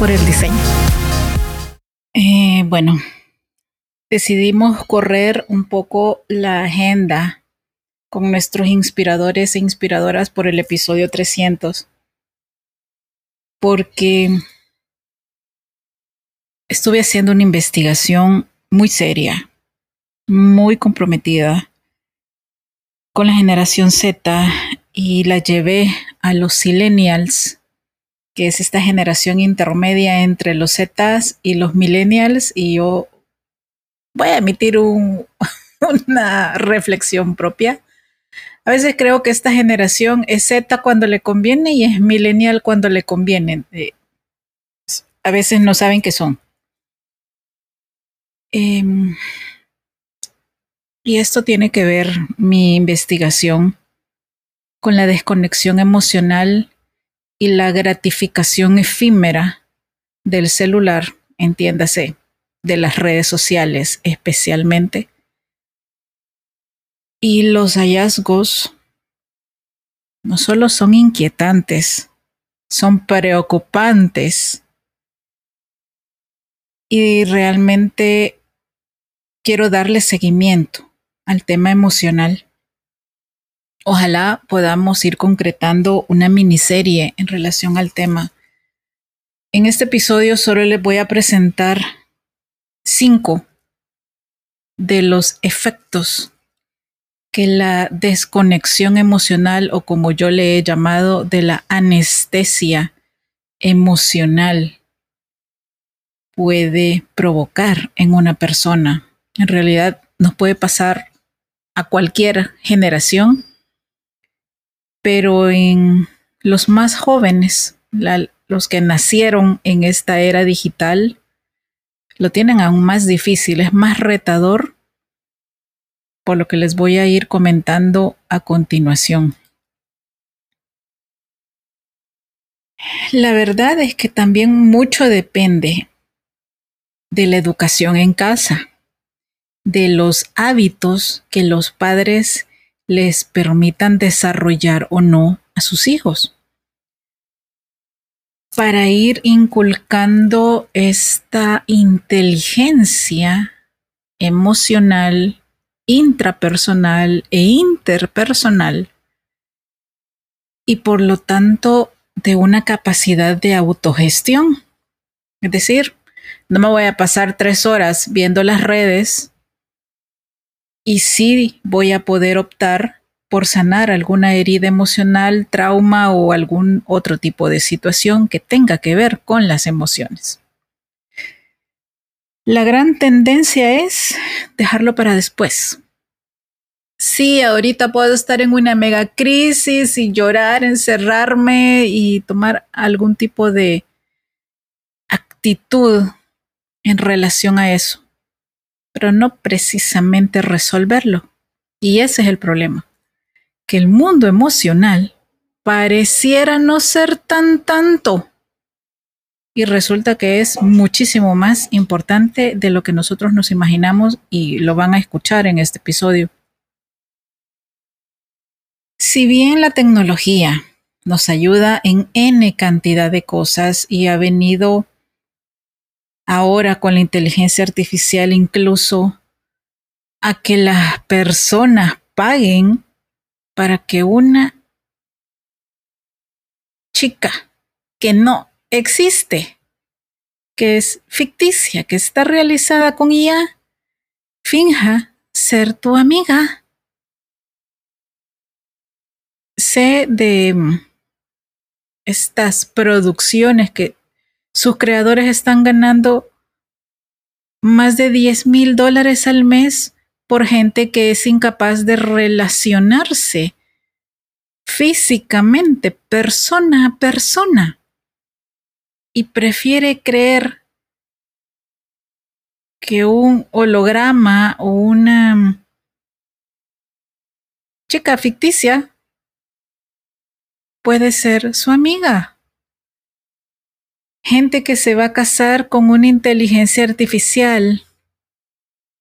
Por el diseño. Eh, bueno, decidimos correr un poco la agenda con nuestros inspiradores e inspiradoras por el episodio 300, porque estuve haciendo una investigación muy seria, muy comprometida con la generación Z y la llevé a los millennials que es esta generación intermedia entre los Zetas y los millennials, y yo voy a emitir una reflexión propia. A veces creo que esta generación es Z cuando le conviene y es millennial cuando le conviene. Eh, a veces no saben qué son. Em, y esto tiene que ver mi investigación con la desconexión emocional y la gratificación efímera del celular, entiéndase, de las redes sociales especialmente. Y los hallazgos no solo son inquietantes, son preocupantes. Y realmente quiero darle seguimiento al tema emocional Ojalá podamos ir concretando una miniserie en relación al tema. En este episodio solo les voy a presentar cinco de los efectos que la desconexión emocional o como yo le he llamado de la anestesia emocional puede provocar en una persona. En realidad nos puede pasar a cualquier generación pero en los más jóvenes, los que nacieron en esta era digital, lo tienen aún más difícil, es más retador, por lo que les voy a ir comentando a continuación. La verdad es que también mucho depende de la educación en casa, de los hábitos que los padres les permitan desarrollar o no a sus hijos. Para ir inculcando esta inteligencia emocional, intrapersonal e interpersonal y por lo tanto de una capacidad de autogestión. Es decir, no me voy a pasar tres horas viendo las redes y sí voy a poder optar por sanar alguna herida emocional, trauma o algún otro tipo de situación que tenga que ver con las emociones. La gran tendencia es dejarlo para después. Sí, ahorita puedo estar en una mega crisis y llorar, encerrarme y tomar algún tipo de actitud en relación a eso pero no precisamente resolverlo. Y ese es el problema, que el mundo emocional pareciera no ser tan tanto. y resulta que es muchísimo más importante de lo que nosotros nos imaginamos y lo van a escuchar en este episodio. Si bien la tecnología nos ayuda en n cantidad de cosas y ha venido ahora con la inteligencia artificial incluso a que las personas paguen para que una chica que no existe, que es ficticia, que está realizada con IA, finja ser tu amiga. Sé de estas producciones que sus creadores están ganando más de 10 mil dólares al mes por gente que es incapaz de relacionarse físicamente, persona a persona, y prefiere creer que un holograma o una chica ficticia puede ser su amiga. Gente que se va a casar con una inteligencia artificial,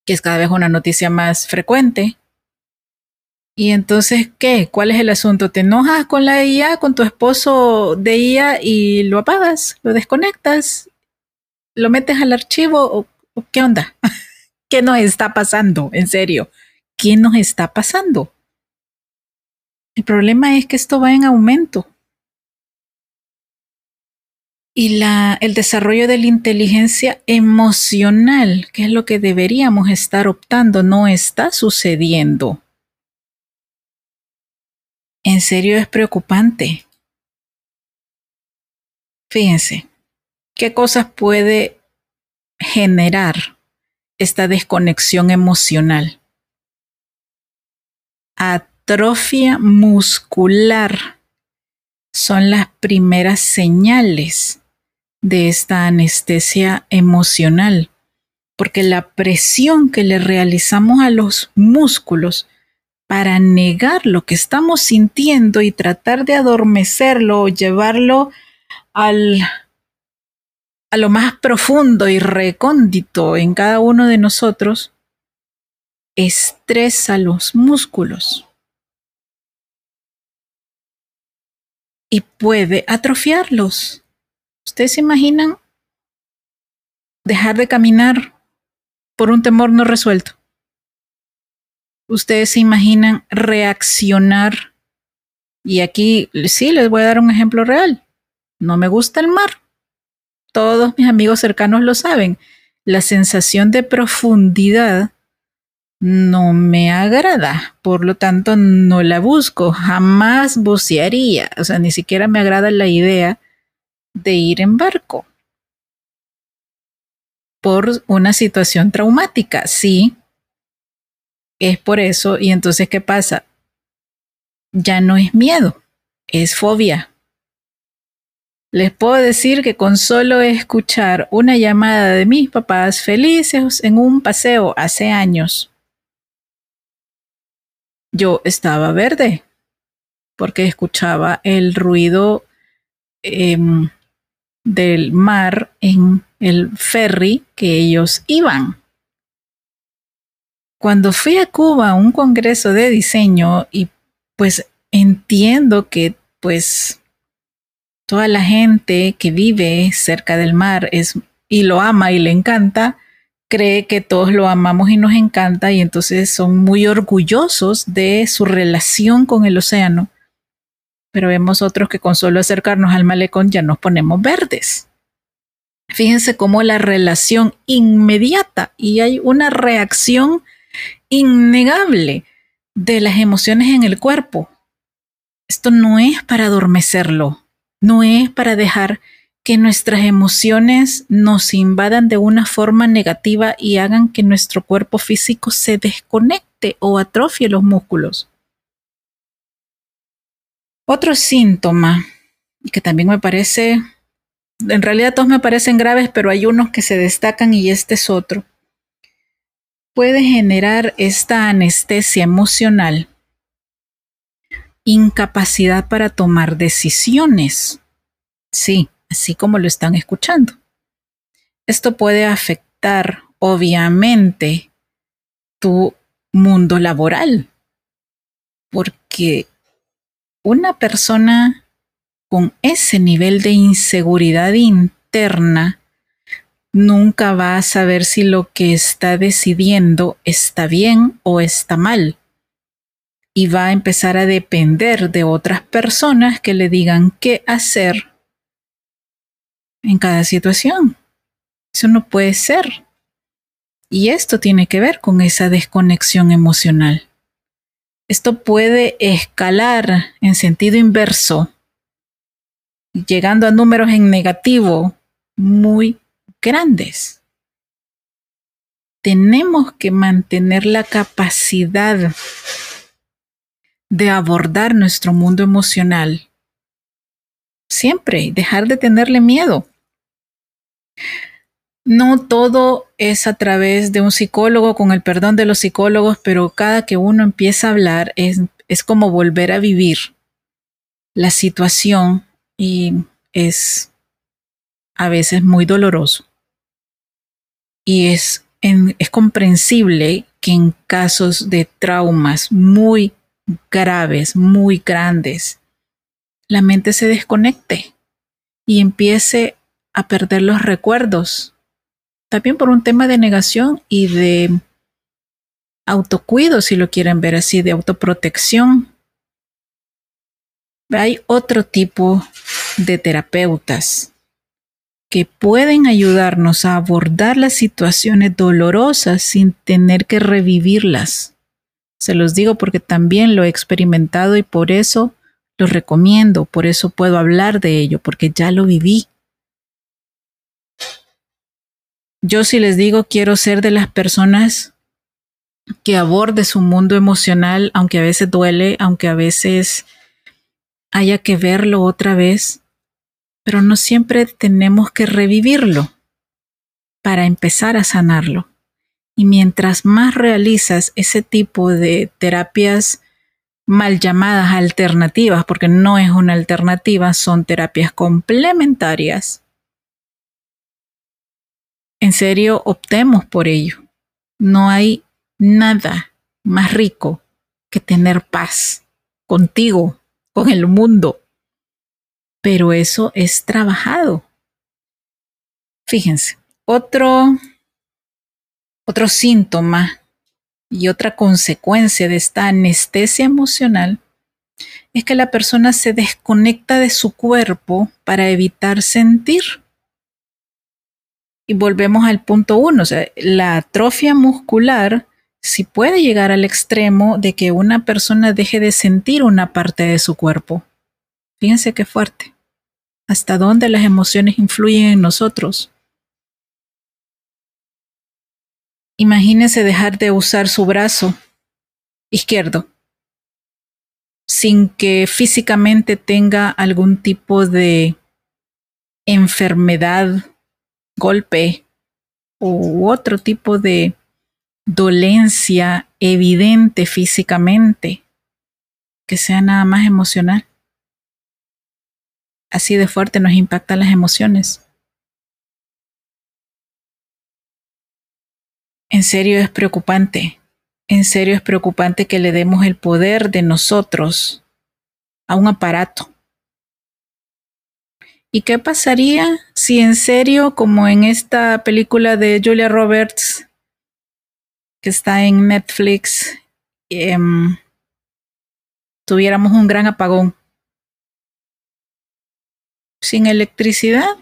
que es cada vez una noticia más frecuente. Y entonces, ¿qué? ¿Cuál es el asunto? ¿Te enojas con la IA, con tu esposo de IA y lo apagas, lo desconectas, lo metes al archivo o, qué onda? ¿Qué nos está pasando? En serio, ¿qué nos está pasando? El problema es que esto va en aumento. Y la, el desarrollo de la inteligencia emocional, que es lo que deberíamos estar optando, no está sucediendo. En serio es preocupante. Fíjense, ¿qué cosas puede generar esta desconexión emocional? atrofia muscular son las primeras señales de esta anestesia emocional, porque la presión que le realizamos a los músculos para negar lo que estamos sintiendo y tratar de adormecerlo o llevarlo al, a lo más profundo y recóndito en cada uno de nosotros, estresa los músculos y puede atrofiarlos. ¿Ustedes se imaginan dejar de caminar por un temor no resuelto? ¿Ustedes se imaginan reaccionar? Y aquí sí, les voy a dar un ejemplo real. No me gusta el mar. Todos mis amigos cercanos lo saben. La sensación de profundidad no me agrada, por lo tanto no la busco, jamás bucearía, o sea, ni siquiera me agrada la idea de ir en barco por una situación traumática, sí, es por eso, y entonces, ¿qué pasa? Ya no es miedo, es fobia. Les puedo decir que con solo escuchar una llamada de mis papás felices en un paseo hace años, yo estaba verde porque escuchaba el ruido em, del mar en el ferry que ellos iban. Cuando fui a Cuba a un congreso de diseño y pues entiendo que pues toda la gente que vive cerca del mar es y lo ama y le encanta, cree que todos lo amamos y nos encanta y entonces son muy orgullosos de su relación con el océano. Pero vemos otros que con solo acercarnos al malecón ya nos ponemos verdes. Fíjense cómo la relación inmediata y hay una reacción innegable de las emociones en el cuerpo. Esto no es para adormecerlo, no es para dejar que nuestras emociones nos invadan de una forma negativa y hagan que nuestro cuerpo físico se desconecte o atrofie los músculos. Otro síntoma, que también me parece, en realidad todos me parecen graves, pero hay unos que se destacan y este es otro, puede generar esta anestesia emocional, incapacidad para tomar decisiones. Sí, así como lo están escuchando. Esto puede afectar, obviamente, tu mundo laboral, porque una persona con ese nivel de inseguridad interna nunca va a saber si lo que está decidiendo está bien o está mal. Y va a empezar a depender de otras personas que le digan qué hacer en cada situación. Eso no puede ser. Y esto tiene que ver con esa desconexión emocional. Esto puede escalar en sentido inverso, llegando a números en negativo muy grandes. Tenemos que mantener la capacidad de abordar nuestro mundo emocional siempre, dejar de tenerle miedo. No todo es a través de un psicólogo, con el perdón de los psicólogos, pero cada que uno empieza a hablar es, es como volver a vivir la situación y es a veces muy doloroso. Y es, es comprensible que en casos de traumas muy graves, muy grandes, la mente se desconecte y empiece a perder los recuerdos. También por un tema de negación y de autocuido, si lo quieren ver así, de autoprotección. Hay otro tipo de terapeutas que pueden ayudarnos a abordar las situaciones dolorosas sin tener que revivirlas. Se los digo porque también lo he experimentado y por eso lo recomiendo, por eso puedo hablar de ello, porque ya lo viví. Yo si les digo quiero ser de las personas que aborde su mundo emocional, aunque a veces duele, aunque a veces haya que verlo otra vez, pero no siempre tenemos que revivirlo para empezar a sanarlo. Y mientras más realizas ese tipo de terapias mal llamadas alternativas, porque no es una alternativa, son terapias complementarias. En serio, optemos por ello. No hay nada más rico que tener paz contigo, con el mundo. Pero eso es trabajado. Fíjense, otro, otro síntoma y otra consecuencia de esta anestesia emocional es que la persona se desconecta de su cuerpo para evitar sentir. Y volvemos al punto uno, o sea, la atrofia muscular si puede llegar al extremo de que una persona deje de sentir una parte de su cuerpo. Fíjense qué fuerte. Hasta dónde las emociones influyen en nosotros. Imagínese dejar de usar su brazo izquierdo sin que físicamente tenga algún tipo de enfermedad, golpe u otro tipo de dolencia evidente físicamente, que sea nada más emocional. Así de fuerte nos impactan las emociones. En serio es preocupante. En serio es preocupante que le demos el poder de nosotros a un aparato. ¿Y qué pasaría si en serio, como en esta película de Julia Roberts, que está en Netflix, em, tuviéramos un gran apagón? Sin electricidad,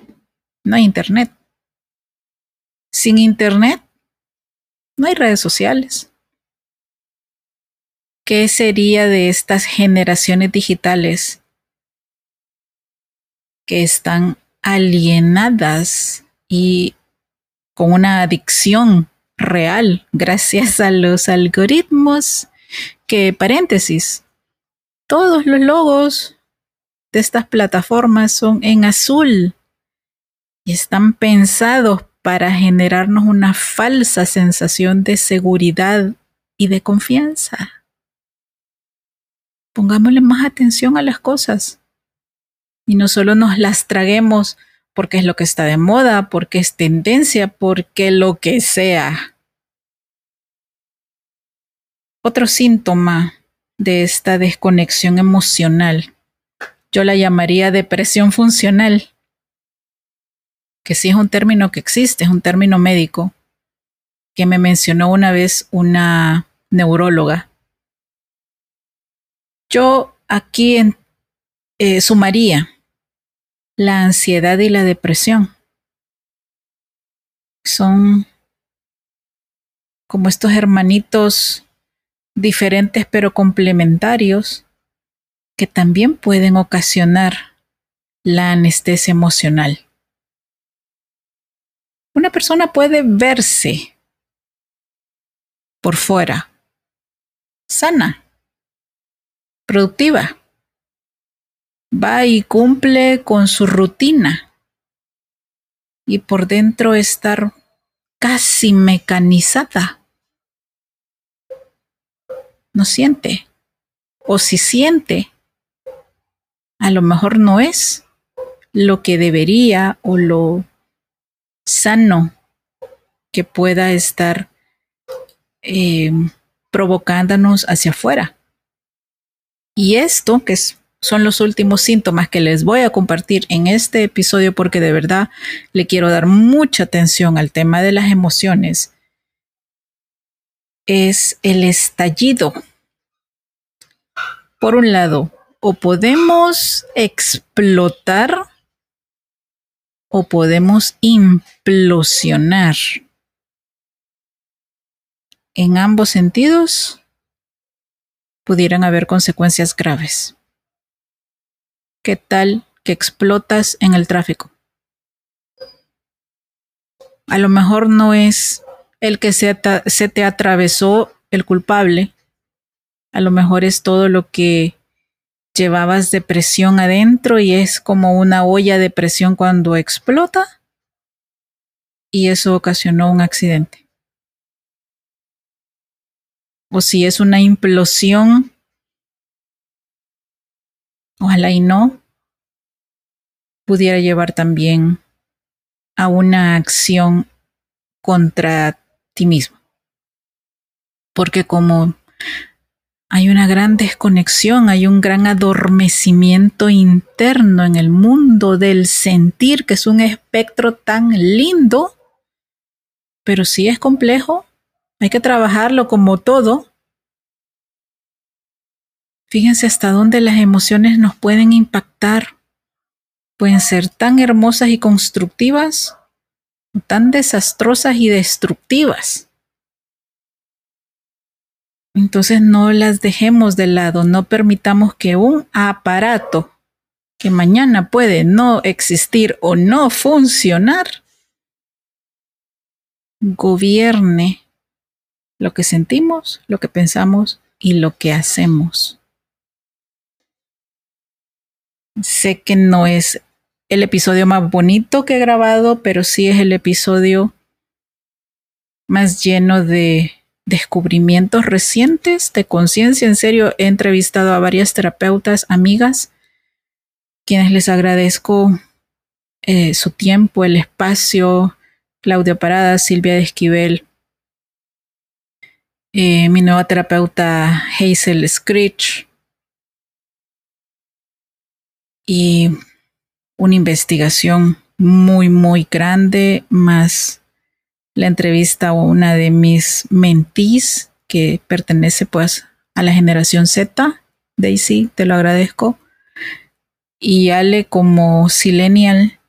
no hay internet. Sin internet, no hay redes sociales. ¿Qué sería de estas generaciones digitales que están alienadas y con una adicción real gracias a los algoritmos que, paréntesis, todos los logos de estas plataformas son en azul y están pensados para generarnos una falsa sensación de seguridad y de confianza. Pongámosle más atención a las cosas y no solo nos las traguemos porque es lo que está de moda, porque es tendencia, porque lo que sea. Otro síntoma de esta desconexión emocional, yo la llamaría depresión funcional, que sí es un término que existe, es un término médico, que me mencionó una vez una neuróloga. Yo aquí eh, sumaría la ansiedad y la depresión. Son como estos hermanitos diferentes pero complementarios que también pueden ocasionar la anestesia emocional. Una persona puede verse por fuera sana, productiva, va y cumple con su rutina y por dentro estar casi mecanizada. No siente. O si siente, a lo mejor no es lo que debería o lo sano que pueda estar eh, provocándonos hacia afuera. Y esto, que es son los últimos síntomas que les voy a compartir en este episodio porque de verdad le quiero dar mucha atención al tema de las emociones. Es el estallido. Por un lado, o podemos explotar o podemos implosionar. En ambos sentidos pudieran haber consecuencias graves. ¿Qué tal que explotas en el tráfico? A lo mejor no es el que se, te atravesó el culpable. A lo mejor es todo lo que llevabas de presión adentro y es como una olla de presión cuando explota y eso ocasionó un accidente. O si es una implosión ojalá y no, pudiera llevar también a una acción contra ti mismo. Porque como hay una gran desconexión, hay un gran adormecimiento interno en el mundo del sentir, que es un espectro tan lindo, pero sí es complejo, hay que trabajarlo como todo, Fíjense hasta dónde las emociones nos pueden impactar. Pueden ser tan hermosas y constructivas o tan desastrosas y destructivas. Entonces no las dejemos de lado, no permitamos que un aparato que mañana puede no existir o no funcionar gobierne lo que sentimos, lo que pensamos y lo que hacemos. Sé que no es el episodio más bonito que he grabado, pero sí es el episodio más lleno de descubrimientos recientes de conciencia. En serio, he entrevistado a varias terapeutas, amigas, quienes les agradezco eh, su tiempo, el espacio. Claudia Parada, Silvia de Esquivel, eh, mi nueva terapeuta Hazel Screech, y una investigación muy, muy grande, más la entrevista a una de mis mentís que pertenece pues a la generación Z. Daisy, te lo agradezco. Y Ale como Silenial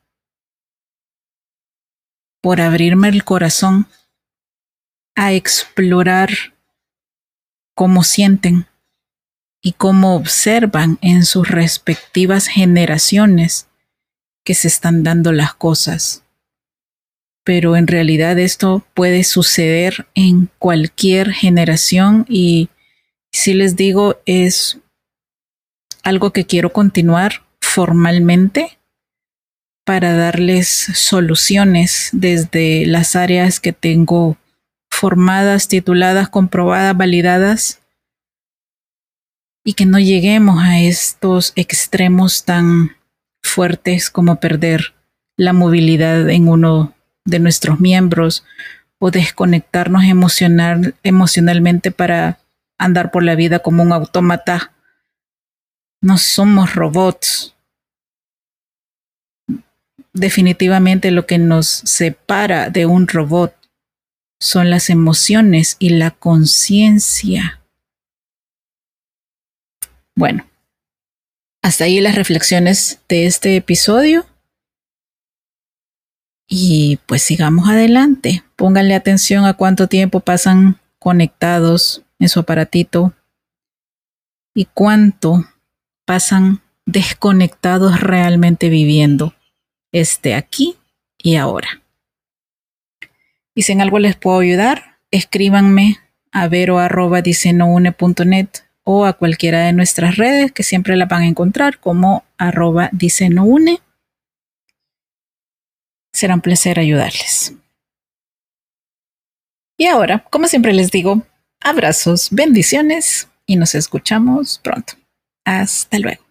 por abrirme el corazón a explorar cómo sienten y cómo observan en sus respectivas generaciones que se están dando las cosas. Pero en realidad esto puede suceder en cualquier generación y si les digo es algo que quiero continuar formalmente para darles soluciones desde las áreas que tengo formadas, tituladas, comprobadas, validadas y que no lleguemos a estos extremos tan fuertes como perder la movilidad en uno de nuestros miembros o desconectarnos emocional, emocionalmente para andar por la vida como un autómata. No somos robots. Definitivamente lo que nos separa de un robot son las emociones y la conciencia. Bueno, hasta ahí las reflexiones de este episodio. Y pues sigamos adelante. Pónganle atención a cuánto tiempo pasan conectados en su aparatito y cuánto pasan desconectados realmente viviendo este aquí y ahora. Y si en algo les puedo ayudar, escríbanme a vero.dicenoune.net o a cualquiera de nuestras redes que siempre la van a encontrar como arroba dicenoune Será un placer ayudarles. Y ahora, como siempre les digo, abrazos, bendiciones y nos escuchamos pronto. Hasta luego.